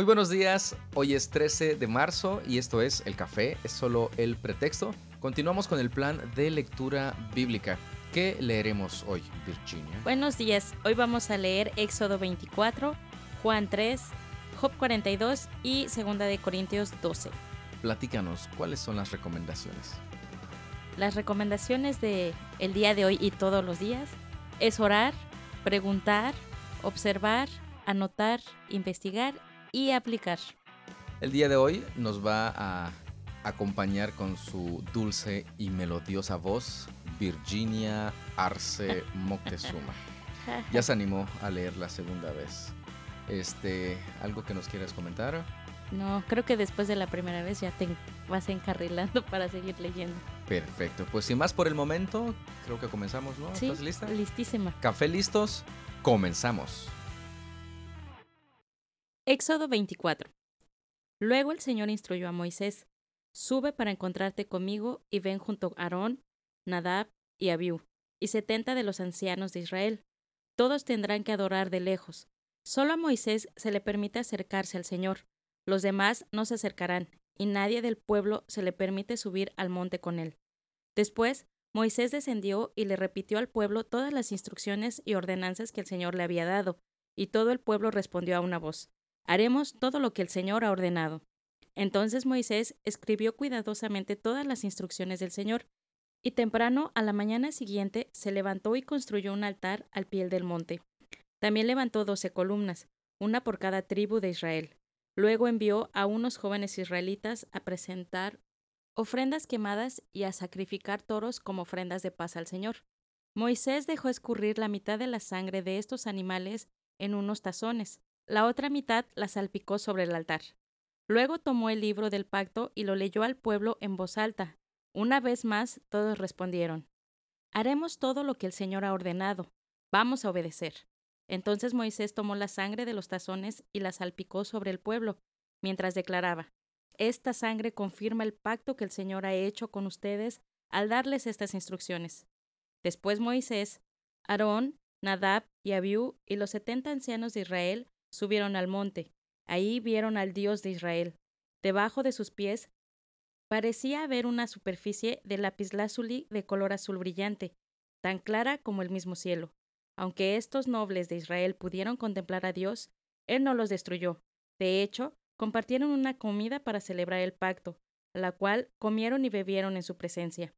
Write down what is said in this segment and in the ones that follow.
Muy buenos días, hoy es 13 de marzo y esto es El Café, es solo el pretexto. Continuamos con el plan de lectura bíblica. ¿Qué leeremos hoy, Virginia? Buenos días, hoy vamos a leer Éxodo 24, Juan 3, Job 42 y 2 de Corintios 12. Platícanos, ¿cuáles son las recomendaciones? Las recomendaciones de el día de hoy y todos los días es orar, preguntar, observar, anotar, investigar y aplicar. El día de hoy nos va a acompañar con su dulce y melodiosa voz Virginia Arce Moctezuma. Ya se animó a leer la segunda vez. Este, ¿algo que nos quieras comentar? No, creo que después de la primera vez ya te vas encarrilando para seguir leyendo. Perfecto, pues sin más por el momento, creo que comenzamos, ¿no? Sí, ¿Estás lista? Listísima. Café listos, comenzamos. Éxodo 24. Luego el Señor instruyó a Moisés, Sube para encontrarte conmigo y ven junto a Aarón, Nadab y Abiú, y setenta de los ancianos de Israel. Todos tendrán que adorar de lejos. Solo a Moisés se le permite acercarse al Señor. Los demás no se acercarán, y nadie del pueblo se le permite subir al monte con él. Después, Moisés descendió y le repitió al pueblo todas las instrucciones y ordenanzas que el Señor le había dado, y todo el pueblo respondió a una voz. Haremos todo lo que el Señor ha ordenado. Entonces Moisés escribió cuidadosamente todas las instrucciones del Señor, y temprano a la mañana siguiente se levantó y construyó un altar al pie del monte. También levantó doce columnas, una por cada tribu de Israel. Luego envió a unos jóvenes israelitas a presentar ofrendas quemadas y a sacrificar toros como ofrendas de paz al Señor. Moisés dejó escurrir la mitad de la sangre de estos animales en unos tazones, la otra mitad la salpicó sobre el altar. Luego tomó el libro del pacto y lo leyó al pueblo en voz alta. Una vez más todos respondieron Haremos todo lo que el Señor ha ordenado. Vamos a obedecer. Entonces Moisés tomó la sangre de los tazones y la salpicó sobre el pueblo, mientras declaraba Esta sangre confirma el pacto que el Señor ha hecho con ustedes al darles estas instrucciones. Después Moisés, Aarón, Nadab y Abiú y los setenta ancianos de Israel subieron al monte. Ahí vieron al Dios de Israel. Debajo de sus pies parecía haber una superficie de lapislázuli de color azul brillante, tan clara como el mismo cielo. Aunque estos nobles de Israel pudieron contemplar a Dios, Él no los destruyó. De hecho, compartieron una comida para celebrar el pacto, la cual comieron y bebieron en su presencia.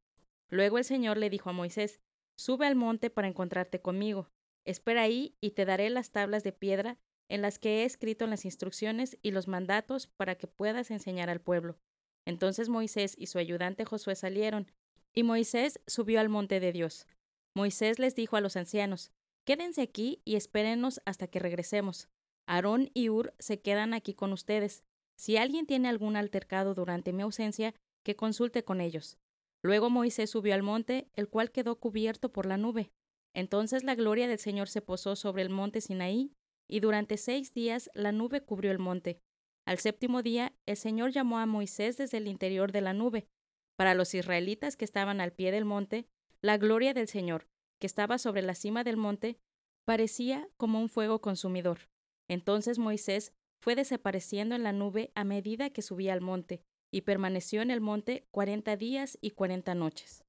Luego el Señor le dijo a Moisés, Sube al monte para encontrarte conmigo. Espera ahí y te daré las tablas de piedra en las que he escrito las instrucciones y los mandatos para que puedas enseñar al pueblo. Entonces Moisés y su ayudante Josué salieron, y Moisés subió al monte de Dios. Moisés les dijo a los ancianos, Quédense aquí y espérenos hasta que regresemos. Aarón y Ur se quedan aquí con ustedes. Si alguien tiene algún altercado durante mi ausencia, que consulte con ellos. Luego Moisés subió al monte, el cual quedó cubierto por la nube. Entonces la gloria del Señor se posó sobre el monte Sinaí, y durante seis días la nube cubrió el monte. Al séptimo día, el Señor llamó a Moisés desde el interior de la nube. Para los israelitas que estaban al pie del monte, la gloria del Señor, que estaba sobre la cima del monte, parecía como un fuego consumidor. Entonces Moisés fue desapareciendo en la nube a medida que subía al monte, y permaneció en el monte cuarenta días y cuarenta noches.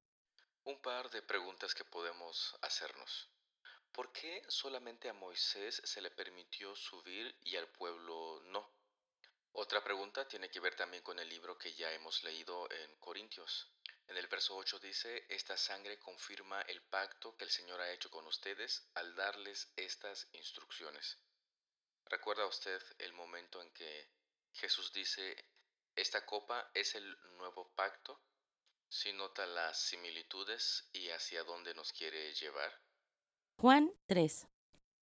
Un par de preguntas que podemos hacernos. ¿Por qué solamente a Moisés se le permitió subir y al pueblo no? Otra pregunta tiene que ver también con el libro que ya hemos leído en Corintios. En el verso 8 dice, esta sangre confirma el pacto que el Señor ha hecho con ustedes al darles estas instrucciones. ¿Recuerda usted el momento en que Jesús dice, esta copa es el nuevo pacto? Si nota las similitudes y hacia dónde nos quiere llevar. Juan 3.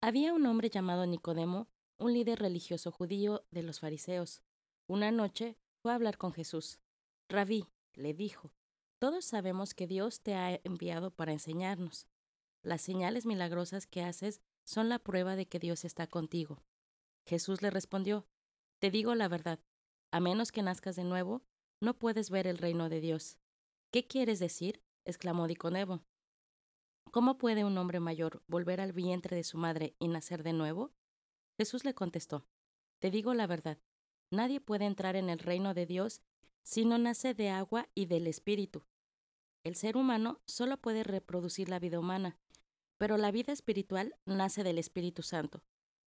Había un hombre llamado Nicodemo, un líder religioso judío de los fariseos. Una noche fue a hablar con Jesús. Rabí, le dijo, todos sabemos que Dios te ha enviado para enseñarnos. Las señales milagrosas que haces son la prueba de que Dios está contigo. Jesús le respondió, Te digo la verdad, a menos que nazcas de nuevo, no puedes ver el reino de Dios. ¿Qué quieres decir? exclamó Nicodemo. ¿Cómo puede un hombre mayor volver al vientre de su madre y nacer de nuevo? Jesús le contestó, Te digo la verdad, nadie puede entrar en el reino de Dios si no nace de agua y del Espíritu. El ser humano solo puede reproducir la vida humana, pero la vida espiritual nace del Espíritu Santo.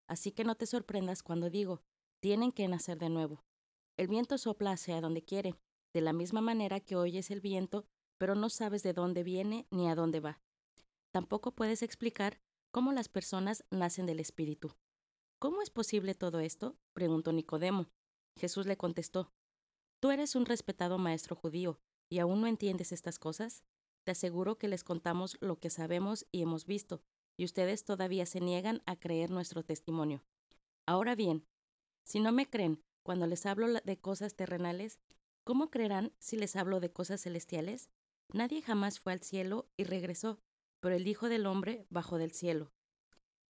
Así que no te sorprendas cuando digo, tienen que nacer de nuevo. El viento sopla hacia donde quiere, de la misma manera que oyes el viento, pero no sabes de dónde viene ni a dónde va. Tampoco puedes explicar cómo las personas nacen del Espíritu. ¿Cómo es posible todo esto? preguntó Nicodemo. Jesús le contestó, Tú eres un respetado maestro judío, ¿y aún no entiendes estas cosas? Te aseguro que les contamos lo que sabemos y hemos visto, y ustedes todavía se niegan a creer nuestro testimonio. Ahora bien, si no me creen cuando les hablo de cosas terrenales, ¿cómo creerán si les hablo de cosas celestiales? Nadie jamás fue al cielo y regresó, pero el Hijo del Hombre bajó del cielo.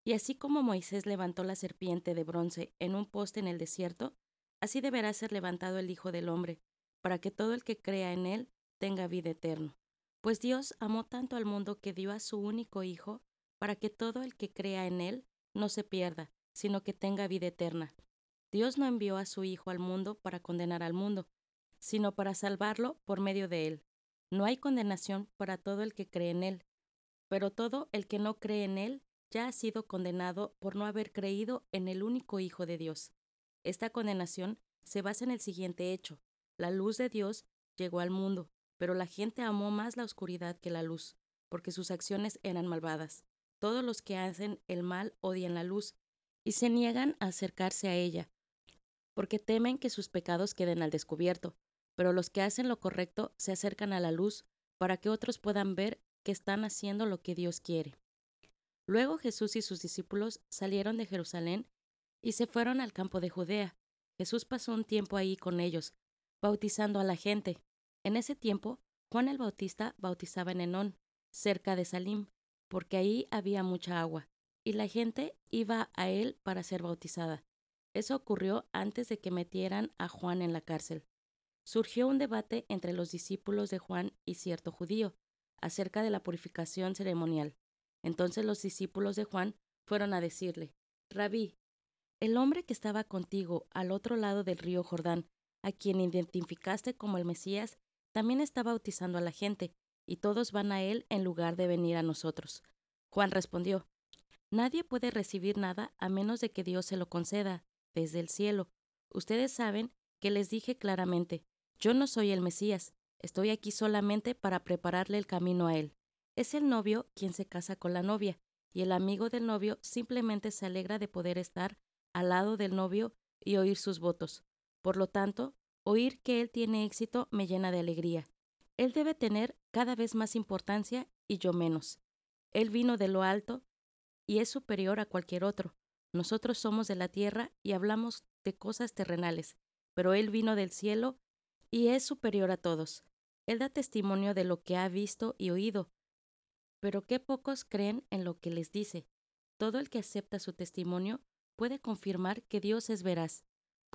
Y así como Moisés levantó la serpiente de bronce en un poste en el desierto, así deberá ser levantado el Hijo del Hombre, para que todo el que crea en él tenga vida eterna. Pues Dios amó tanto al mundo que dio a su único Hijo, para que todo el que crea en Él no se pierda, sino que tenga vida eterna. Dios no envió a su Hijo al mundo para condenar al mundo, sino para salvarlo por medio de Él. No hay condenación para todo el que cree en Él, pero todo el que no cree en Él ya ha sido condenado por no haber creído en el único Hijo de Dios. Esta condenación se basa en el siguiente hecho. La luz de Dios llegó al mundo, pero la gente amó más la oscuridad que la luz, porque sus acciones eran malvadas. Todos los que hacen el mal odian la luz y se niegan a acercarse a ella, porque temen que sus pecados queden al descubierto, pero los que hacen lo correcto se acercan a la luz para que otros puedan ver que están haciendo lo que Dios quiere. Luego Jesús y sus discípulos salieron de Jerusalén y se fueron al campo de Judea. Jesús pasó un tiempo ahí con ellos, bautizando a la gente. En ese tiempo, Juan el Bautista bautizaba en Enón, cerca de Salim, porque ahí había mucha agua, y la gente iba a él para ser bautizada. Eso ocurrió antes de que metieran a Juan en la cárcel. Surgió un debate entre los discípulos de Juan y cierto judío acerca de la purificación ceremonial. Entonces los discípulos de Juan fueron a decirle, Rabí, el hombre que estaba contigo al otro lado del río Jordán, a quien identificaste como el Mesías, también está bautizando a la gente, y todos van a él en lugar de venir a nosotros. Juan respondió, Nadie puede recibir nada a menos de que Dios se lo conceda, desde el cielo. Ustedes saben que les dije claramente, yo no soy el Mesías, estoy aquí solamente para prepararle el camino a él. Es el novio quien se casa con la novia, y el amigo del novio simplemente se alegra de poder estar al lado del novio y oír sus votos. Por lo tanto, Oír que Él tiene éxito me llena de alegría. Él debe tener cada vez más importancia y yo menos. Él vino de lo alto y es superior a cualquier otro. Nosotros somos de la tierra y hablamos de cosas terrenales, pero Él vino del cielo y es superior a todos. Él da testimonio de lo que ha visto y oído, pero qué pocos creen en lo que les dice. Todo el que acepta su testimonio puede confirmar que Dios es veraz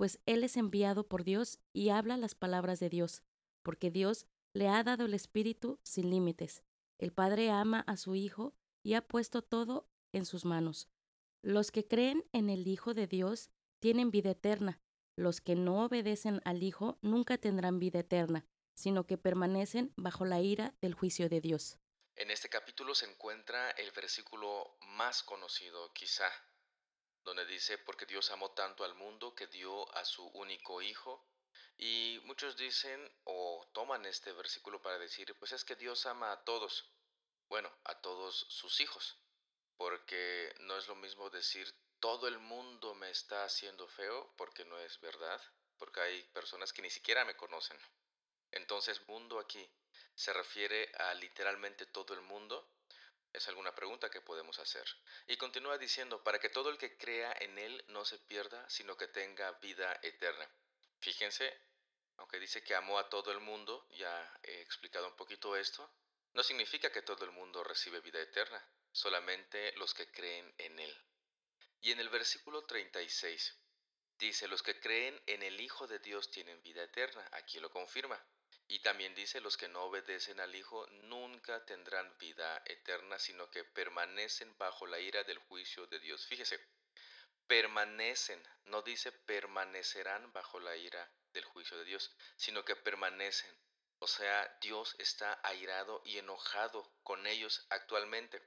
pues Él es enviado por Dios y habla las palabras de Dios, porque Dios le ha dado el Espíritu sin límites. El Padre ama a su Hijo y ha puesto todo en sus manos. Los que creen en el Hijo de Dios tienen vida eterna. Los que no obedecen al Hijo nunca tendrán vida eterna, sino que permanecen bajo la ira del juicio de Dios. En este capítulo se encuentra el versículo más conocido, quizá, donde dice, porque Dios amó tanto al mundo que dio a su único hijo. Y muchos dicen o toman este versículo para decir, pues es que Dios ama a todos, bueno, a todos sus hijos, porque no es lo mismo decir todo el mundo me está haciendo feo, porque no es verdad, porque hay personas que ni siquiera me conocen. Entonces, mundo aquí se refiere a literalmente todo el mundo es alguna pregunta que podemos hacer. Y continúa diciendo, para que todo el que crea en Él no se pierda, sino que tenga vida eterna. Fíjense, aunque dice que amó a todo el mundo, ya he explicado un poquito esto, no significa que todo el mundo recibe vida eterna, solamente los que creen en Él. Y en el versículo 36 dice, los que creen en el Hijo de Dios tienen vida eterna, aquí lo confirma. Y también dice, los que no obedecen al Hijo nunca tendrán vida eterna, sino que permanecen bajo la ira del juicio de Dios. Fíjese, permanecen, no dice permanecerán bajo la ira del juicio de Dios, sino que permanecen. O sea, Dios está airado y enojado con ellos actualmente.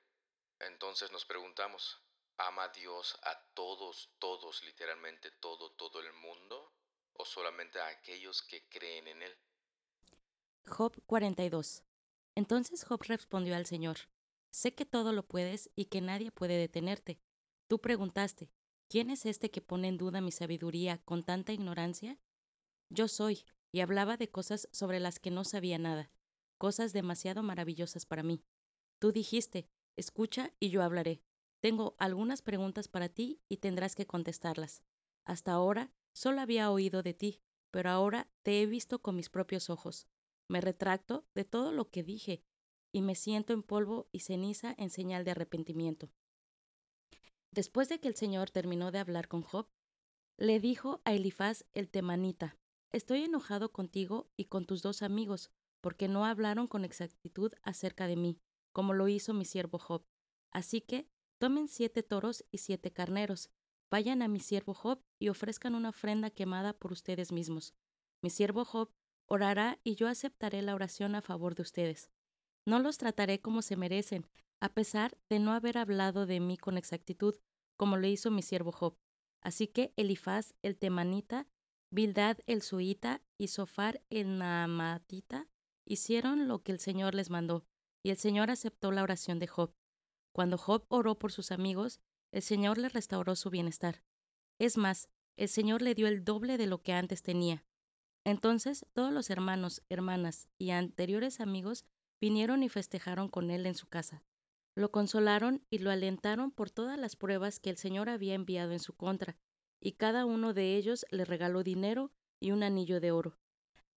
Entonces nos preguntamos, ¿ama Dios a todos, todos, literalmente todo, todo el mundo? ¿O solamente a aquellos que creen en Él? Job 42. Entonces Job respondió al Señor, Sé que todo lo puedes y que nadie puede detenerte. Tú preguntaste, ¿quién es este que pone en duda mi sabiduría con tanta ignorancia? Yo soy, y hablaba de cosas sobre las que no sabía nada, cosas demasiado maravillosas para mí. Tú dijiste, escucha y yo hablaré. Tengo algunas preguntas para ti y tendrás que contestarlas. Hasta ahora solo había oído de ti, pero ahora te he visto con mis propios ojos. Me retracto de todo lo que dije y me siento en polvo y ceniza en señal de arrepentimiento. Después de que el Señor terminó de hablar con Job, le dijo a Elifaz el temanita, Estoy enojado contigo y con tus dos amigos, porque no hablaron con exactitud acerca de mí, como lo hizo mi siervo Job. Así que tomen siete toros y siete carneros, vayan a mi siervo Job y ofrezcan una ofrenda quemada por ustedes mismos. Mi siervo Job orará y yo aceptaré la oración a favor de ustedes. No los trataré como se merecen, a pesar de no haber hablado de mí con exactitud, como lo hizo mi siervo Job. Así que Elifaz el temanita, Bildad el suita y Sofar el naamatita hicieron lo que el Señor les mandó, y el Señor aceptó la oración de Job. Cuando Job oró por sus amigos, el Señor le restauró su bienestar. Es más, el Señor le dio el doble de lo que antes tenía. Entonces todos los hermanos, hermanas y anteriores amigos vinieron y festejaron con él en su casa. Lo consolaron y lo alentaron por todas las pruebas que el Señor había enviado en su contra, y cada uno de ellos le regaló dinero y un anillo de oro.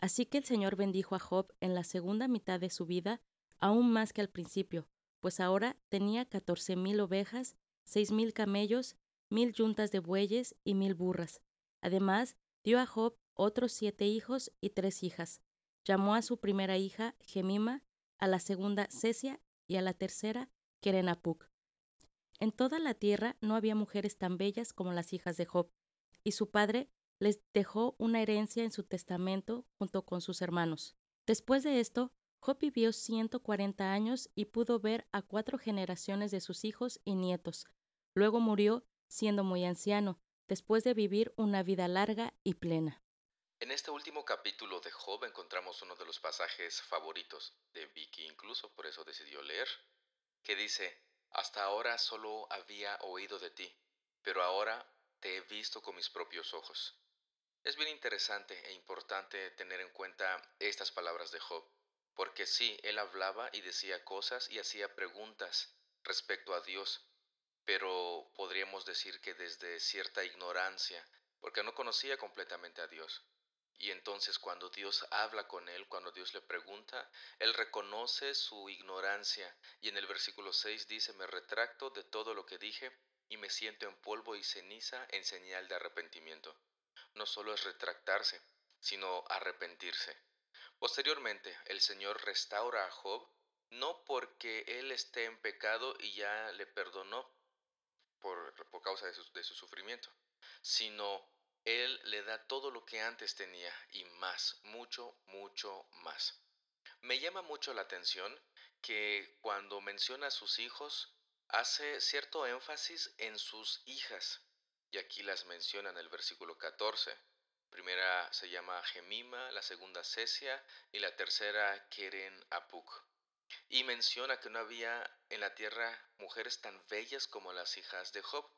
Así que el Señor bendijo a Job en la segunda mitad de su vida, aún más que al principio, pues ahora tenía catorce mil ovejas, seis mil camellos, mil yuntas de bueyes y mil burras. Además, dio a Job otros siete hijos y tres hijas. Llamó a su primera hija Gemima, a la segunda Cesia y a la tercera Kerenapuc. En toda la tierra no había mujeres tan bellas como las hijas de Job, y su padre les dejó una herencia en su testamento junto con sus hermanos. Después de esto, Job vivió 140 años y pudo ver a cuatro generaciones de sus hijos y nietos. Luego murió siendo muy anciano, después de vivir una vida larga y plena. En este último capítulo de Job encontramos uno de los pasajes favoritos de Vicky, incluso por eso decidió leer, que dice, Hasta ahora solo había oído de ti, pero ahora te he visto con mis propios ojos. Es bien interesante e importante tener en cuenta estas palabras de Job, porque sí, él hablaba y decía cosas y hacía preguntas respecto a Dios, pero podríamos decir que desde cierta ignorancia, porque no conocía completamente a Dios. Y entonces cuando Dios habla con él, cuando Dios le pregunta, él reconoce su ignorancia y en el versículo 6 dice, me retracto de todo lo que dije y me siento en polvo y ceniza en señal de arrepentimiento. No solo es retractarse, sino arrepentirse. Posteriormente, el Señor restaura a Job, no porque él esté en pecado y ya le perdonó por, por causa de su, de su sufrimiento, sino él le da todo lo que antes tenía y más, mucho, mucho más. Me llama mucho la atención que cuando menciona a sus hijos, hace cierto énfasis en sus hijas. Y aquí las menciona en el versículo 14. Primera se llama Gemima, la segunda Cesia y la tercera Keren Apuk. Y menciona que no había en la tierra mujeres tan bellas como las hijas de Job.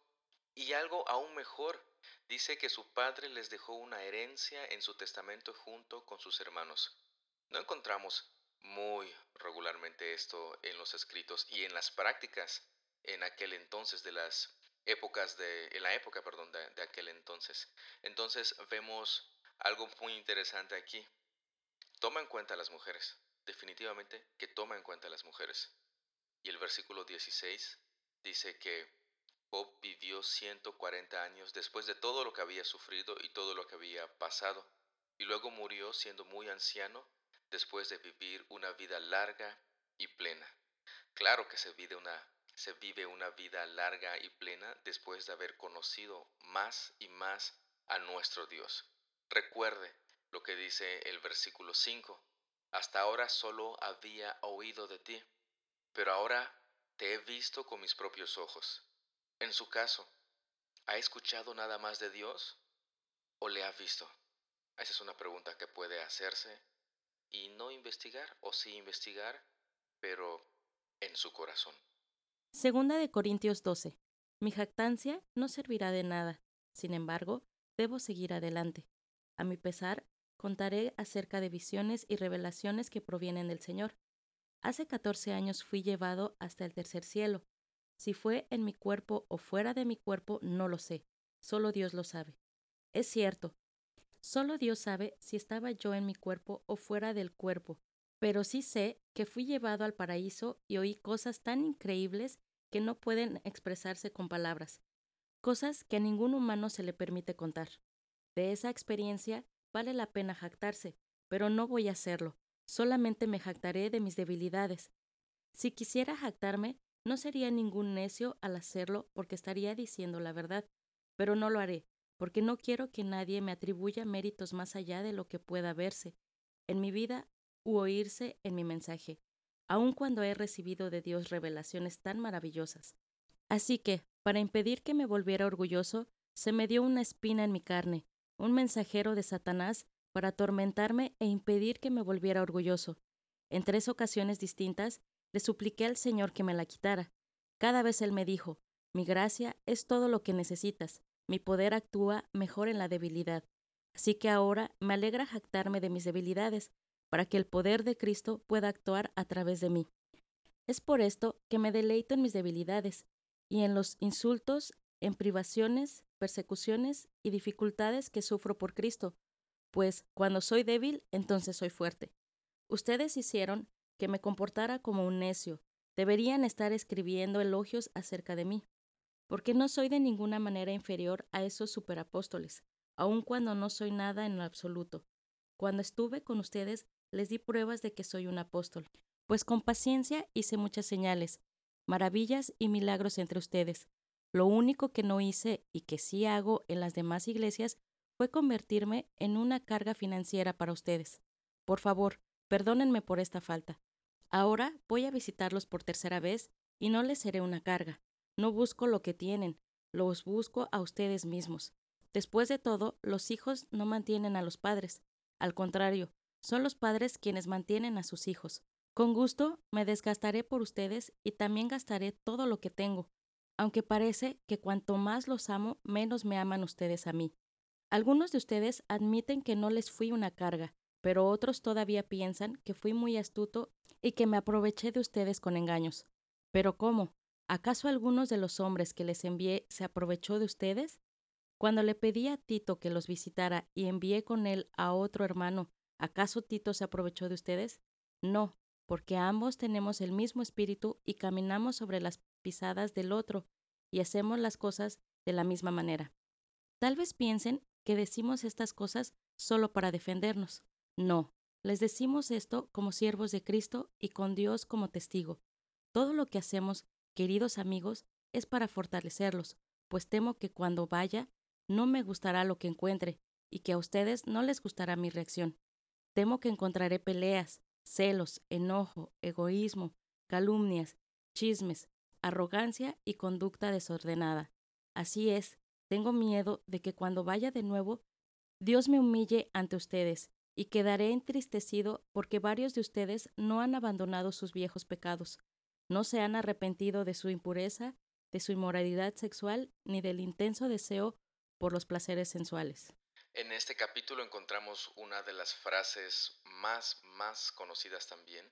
Y algo aún mejor, dice que su padre les dejó una herencia en su testamento junto con sus hermanos. No encontramos muy regularmente esto en los escritos y en las prácticas en aquel entonces de las épocas de en la época perdón de, de aquel entonces. Entonces vemos algo muy interesante aquí. Toma en cuenta a las mujeres definitivamente que toma en cuenta a las mujeres. Y el versículo 16 dice que Job vivió 140 años después de todo lo que había sufrido y todo lo que había pasado, y luego murió siendo muy anciano después de vivir una vida larga y plena. Claro que se vive una, se vive una vida larga y plena después de haber conocido más y más a nuestro Dios. Recuerde lo que dice el versículo 5. Hasta ahora solo había oído de ti, pero ahora te he visto con mis propios ojos. En su caso, ¿ha escuchado nada más de Dios o le ha visto? Esa es una pregunta que puede hacerse y no investigar, o sí investigar, pero en su corazón. Segunda de Corintios 12. Mi jactancia no servirá de nada. Sin embargo, debo seguir adelante. A mi pesar, contaré acerca de visiones y revelaciones que provienen del Señor. Hace 14 años fui llevado hasta el tercer cielo. Si fue en mi cuerpo o fuera de mi cuerpo, no lo sé. Solo Dios lo sabe. Es cierto, solo Dios sabe si estaba yo en mi cuerpo o fuera del cuerpo, pero sí sé que fui llevado al paraíso y oí cosas tan increíbles que no pueden expresarse con palabras, cosas que a ningún humano se le permite contar. De esa experiencia vale la pena jactarse, pero no voy a hacerlo, solamente me jactaré de mis debilidades. Si quisiera jactarme, no sería ningún necio al hacerlo porque estaría diciendo la verdad, pero no lo haré, porque no quiero que nadie me atribuya méritos más allá de lo que pueda verse en mi vida u oírse en mi mensaje, aun cuando he recibido de Dios revelaciones tan maravillosas. Así que, para impedir que me volviera orgulloso, se me dio una espina en mi carne, un mensajero de Satanás para atormentarme e impedir que me volviera orgulloso. En tres ocasiones distintas le supliqué al Señor que me la quitara. Cada vez Él me dijo, mi gracia es todo lo que necesitas, mi poder actúa mejor en la debilidad. Así que ahora me alegra jactarme de mis debilidades, para que el poder de Cristo pueda actuar a través de mí. Es por esto que me deleito en mis debilidades y en los insultos, en privaciones, persecuciones y dificultades que sufro por Cristo, pues cuando soy débil, entonces soy fuerte. Ustedes hicieron que me comportara como un necio, deberían estar escribiendo elogios acerca de mí, porque no soy de ninguna manera inferior a esos superapóstoles, aun cuando no soy nada en absoluto. Cuando estuve con ustedes les di pruebas de que soy un apóstol, pues con paciencia hice muchas señales, maravillas y milagros entre ustedes. Lo único que no hice y que sí hago en las demás iglesias fue convertirme en una carga financiera para ustedes. Por favor, perdónenme por esta falta. Ahora voy a visitarlos por tercera vez y no les seré una carga. No busco lo que tienen, los busco a ustedes mismos. Después de todo, los hijos no mantienen a los padres. Al contrario, son los padres quienes mantienen a sus hijos. Con gusto me desgastaré por ustedes y también gastaré todo lo que tengo, aunque parece que cuanto más los amo, menos me aman ustedes a mí. Algunos de ustedes admiten que no les fui una carga, pero otros todavía piensan que fui muy astuto y que me aproveché de ustedes con engaños. Pero ¿cómo? ¿Acaso algunos de los hombres que les envié se aprovechó de ustedes? Cuando le pedí a Tito que los visitara y envié con él a otro hermano ¿Acaso Tito se aprovechó de ustedes? No, porque ambos tenemos el mismo espíritu y caminamos sobre las pisadas del otro y hacemos las cosas de la misma manera. Tal vez piensen que decimos estas cosas solo para defendernos. No, les decimos esto como siervos de Cristo y con Dios como testigo. Todo lo que hacemos, queridos amigos, es para fortalecerlos, pues temo que cuando vaya no me gustará lo que encuentre y que a ustedes no les gustará mi reacción. Temo que encontraré peleas, celos, enojo, egoísmo, calumnias, chismes, arrogancia y conducta desordenada. Así es, tengo miedo de que cuando vaya de nuevo, Dios me humille ante ustedes y quedaré entristecido porque varios de ustedes no han abandonado sus viejos pecados, no se han arrepentido de su impureza, de su inmoralidad sexual, ni del intenso deseo por los placeres sensuales. En este capítulo encontramos una de las frases más, más conocidas también.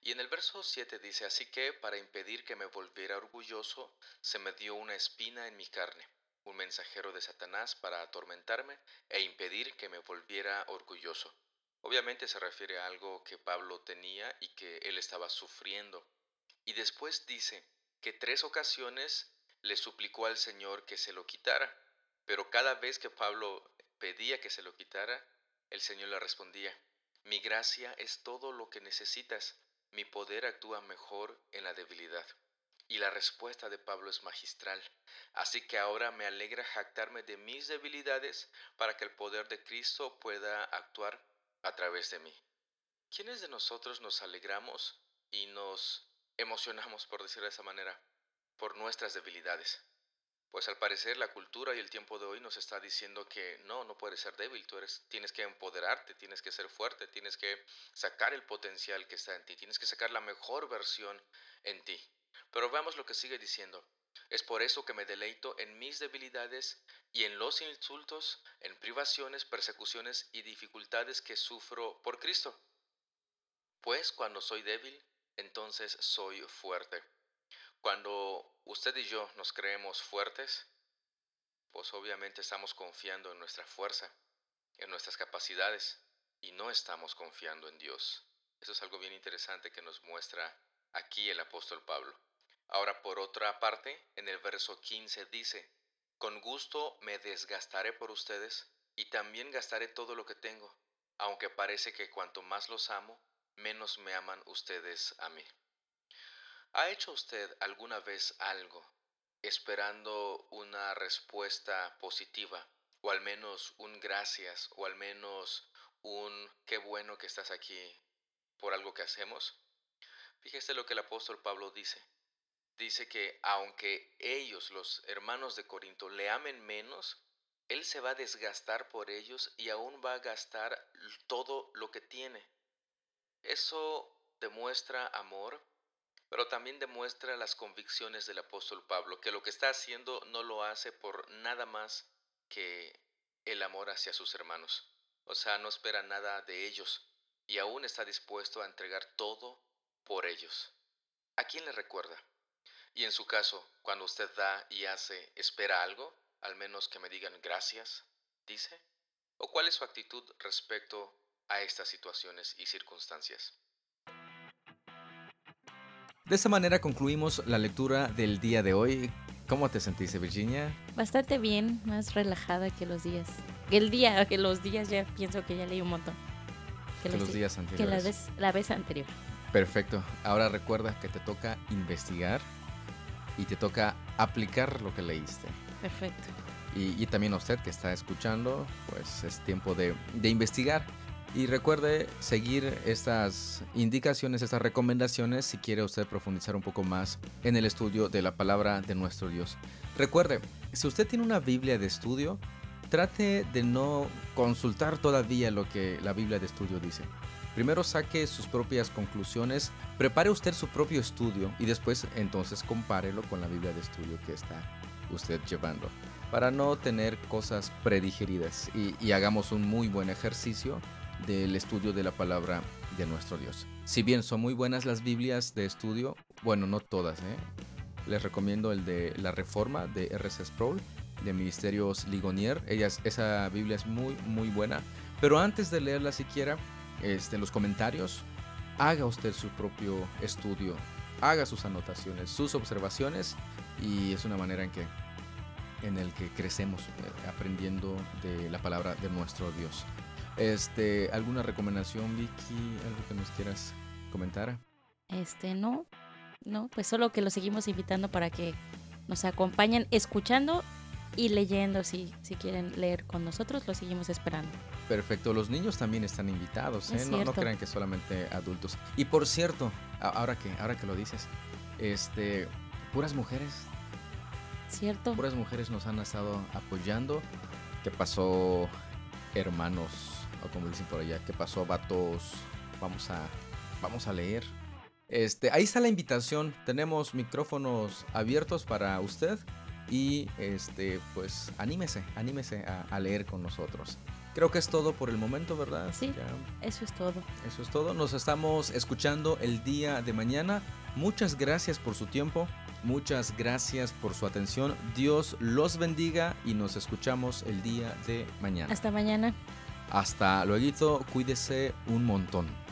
Y en el verso 7 dice, así que para impedir que me volviera orgulloso, se me dio una espina en mi carne, un mensajero de Satanás para atormentarme e impedir que me volviera orgulloso. Obviamente se refiere a algo que Pablo tenía y que él estaba sufriendo. Y después dice que tres ocasiones le suplicó al Señor que se lo quitara, pero cada vez que Pablo pedía que se lo quitara, el Señor le respondía, mi gracia es todo lo que necesitas, mi poder actúa mejor en la debilidad. Y la respuesta de Pablo es magistral. Así que ahora me alegra jactarme de mis debilidades para que el poder de Cristo pueda actuar a través de mí. ¿Quiénes de nosotros nos alegramos y nos emocionamos, por decirlo de esa manera, por nuestras debilidades? Pues al parecer la cultura y el tiempo de hoy nos está diciendo que no, no puedes ser débil, tú eres, tienes que empoderarte, tienes que ser fuerte, tienes que sacar el potencial que está en ti, tienes que sacar la mejor versión en ti. Pero veamos lo que sigue diciendo. Es por eso que me deleito en mis debilidades y en los insultos, en privaciones, persecuciones y dificultades que sufro por Cristo. Pues cuando soy débil, entonces soy fuerte. Cuando usted y yo nos creemos fuertes, pues obviamente estamos confiando en nuestra fuerza, en nuestras capacidades, y no estamos confiando en Dios. Eso es algo bien interesante que nos muestra aquí el apóstol Pablo. Ahora, por otra parte, en el verso 15 dice, Con gusto me desgastaré por ustedes y también gastaré todo lo que tengo, aunque parece que cuanto más los amo, menos me aman ustedes a mí. ¿Ha hecho usted alguna vez algo esperando una respuesta positiva, o al menos un gracias, o al menos un qué bueno que estás aquí por algo que hacemos? Fíjese lo que el apóstol Pablo dice dice que aunque ellos, los hermanos de Corinto, le amen menos, él se va a desgastar por ellos y aún va a gastar todo lo que tiene. Eso demuestra amor, pero también demuestra las convicciones del apóstol Pablo, que lo que está haciendo no lo hace por nada más que el amor hacia sus hermanos. O sea, no espera nada de ellos y aún está dispuesto a entregar todo por ellos. ¿A quién le recuerda? Y en su caso, cuando usted da y hace, ¿espera algo? Al menos que me digan gracias, dice. ¿O cuál es su actitud respecto a estas situaciones y circunstancias? De esta manera concluimos la lectura del día de hoy. ¿Cómo te sentiste, Virginia? Bastante bien, más relajada que los días. El día, que los días ya pienso que ya leí un montón. Que, los, días anteriores. Que la vez, la vez anterior. Perfecto. Ahora recuerda que te toca investigar y te toca aplicar lo que leíste. Perfecto. Y, también a usted que está escuchando, pues es tiempo de, de investigar. Y recuerde seguir estas indicaciones, estas recomendaciones si quiere usted profundizar un poco más en el estudio de la palabra de nuestro Dios. Recuerde, si usted tiene una Biblia de estudio, trate de no consultar todavía lo que la Biblia de estudio dice. Primero saque sus propias conclusiones, prepare usted su propio estudio y después entonces compárelo con la Biblia de estudio que está usted llevando para no tener cosas predigeridas y, hagamos un muy buen ejercicio del estudio de la palabra de nuestro Dios. Si bien son muy buenas las Biblias de estudio, bueno, no todas, ¿eh? les recomiendo el de la Reforma de R.C. Sproul, de Ministerios Ligonier. Ellas, esa Biblia es muy, muy buena. Pero antes de leerla siquiera, este, en los comentarios, haga usted su propio estudio, haga sus anotaciones, sus observaciones y es una manera en que en el que crecemos eh, aprendiendo de la palabra de nuestro Dios. Este, ¿alguna recomendación, Vicky? ¿Algo que nos quieras comentar? Este, no. No, pues solo que lo seguimos invitando para que nos acompañen escuchando y leyendo si, si quieren leer con nosotros, lo seguimos esperando. Perfecto, los niños también están invitados, ¿eh? no, no, crean que solamente adultos. Y por cierto, ahora que, ahora que lo dices, este, puras mujeres. Cierto. Puras mujeres nos han estado apoyando. ¿Qué pasó, hermanos? O como dicen por allá, ¿qué pasó, vatos? Vamos a, vamos a leer. Este, ahí está la invitación. Tenemos micrófonos abiertos para usted y este pues anímese, anímese a, leer con nosotros. Creo que es todo por el momento, ¿verdad? Sí, eso es todo. Eso es todo. Nos estamos escuchando el día de mañana. Muchas gracias por su tiempo. Muchas gracias por su atención. Dios los bendiga y nos escuchamos el día de mañana. Hasta mañana. Hasta luego. Cuídese un montón.